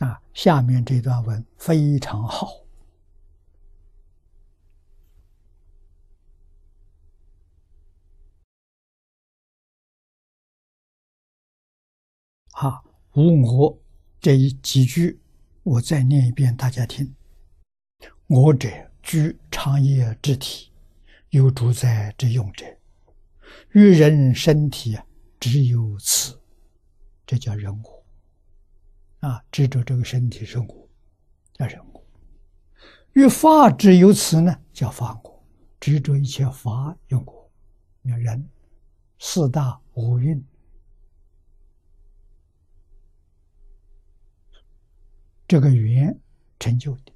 啊，下面这段文非常好。啊，无我这一几句，我再念一遍，大家听。我者，居长夜之体，有主宰之用者。与人身体啊，只有此，这叫人我。啊，执着这个身体是我，叫人我。与法之有此呢，叫法我。执着一切法用我，你看人四大五蕴。这个缘成就的，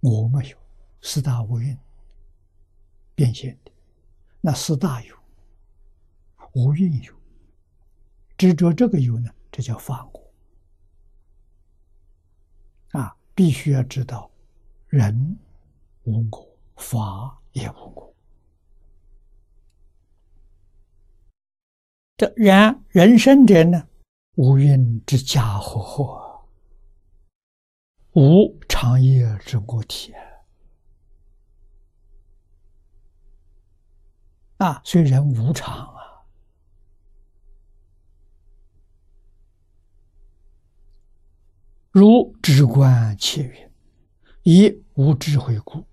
我没有四大五蕴变现的，那四大有，五蕴有，执着这个有呢，这叫法我。必须要知道，人无我，法也无我。这然人生者呢，无运之家伙伙。无常业之物体啊，虽然无常如直观切云，以无智慧故，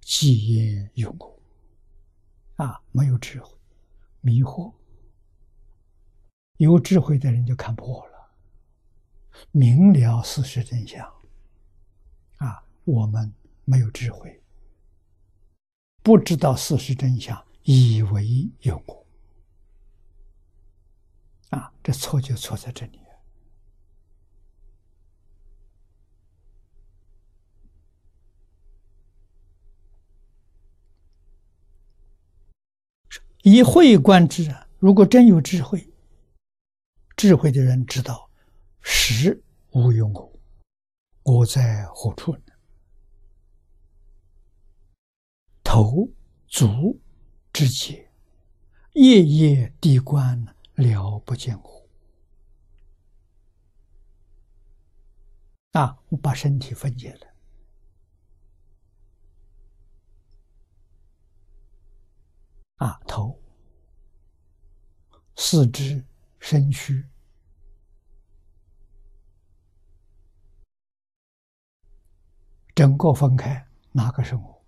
即因有果啊，没有智慧，迷惑；有智慧的人就看破了，明了事实真相。啊我们没有智慧，不知道事实真相，以为有我啊，这错就错在这里。以慧观之啊，如果真有智慧，智慧的人知道，实无有我，我在何处呢？头足之节，夜夜地观了不见乎？啊，我把身体分解了。啊，头、四肢、身躯，整个分开，哪个是我？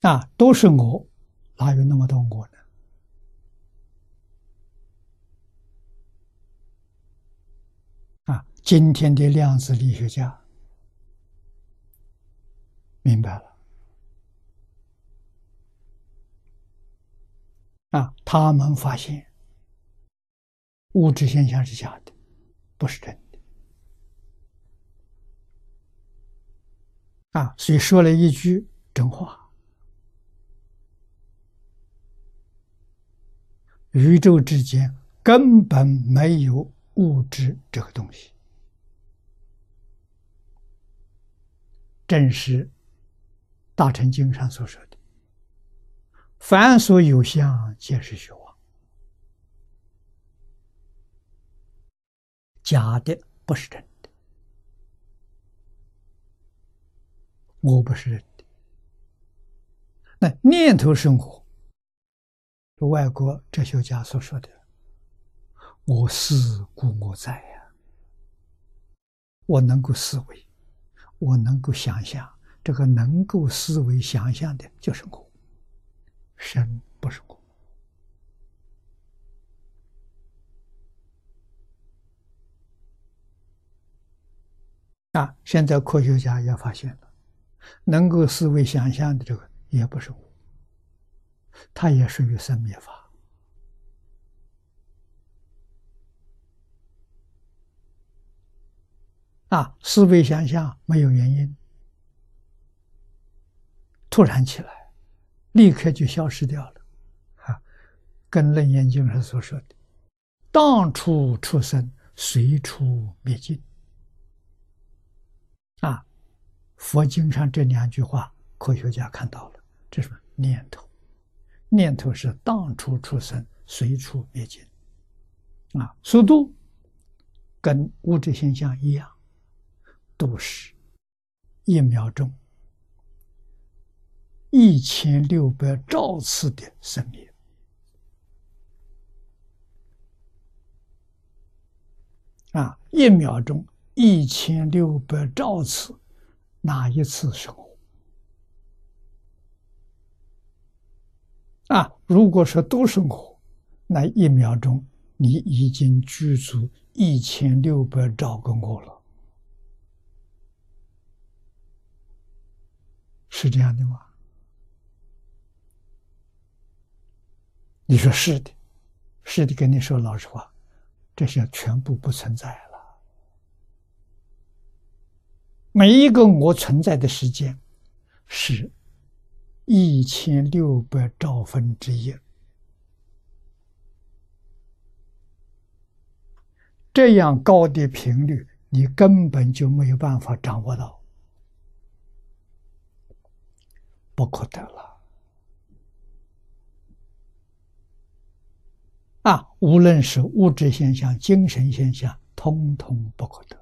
啊，都是我，哪有那么多我呢？啊，今天的量子力学家明白了，啊，他们发现物质现象是假的，不是真的。啊，所以说了一句真话。宇宙之间根本没有物质这个东西，正是《大乘经》上所说的：“凡所有相，皆是虚妄。”假的不是真的，我不是真的，那念头生活。外国哲学家所说的“我思故我在”呀，我能够思维，我能够想象，这个能够思维想象的就是我，神不是我。啊，现在科学家也发现了，能够思维想象的这个也不是我。它也属于生灭法啊！思维想象没有原因，突然起来，立刻就消失掉了。啊，跟《楞严经》上所说的“当处出生，随处灭尽”啊，佛经上这两句话，科学家看到了，这是念头。念头是当初出生，随处灭尽。啊，速度跟物质现象一样，都是一秒钟一千六百兆次的生命。啊，一秒钟一千六百兆次，哪一次生活？啊，如果说都生活，那一秒钟你已经居住一千六百兆个我了，是这样的吗？你说是的，是的，跟你说老实话。这些全部不存在了。每一个我存在的时间是一千六百兆分之一，这样高的频率，你根本就没有办法掌握到，不可得了。啊，无论是物质现象、精神现象，通通不可得。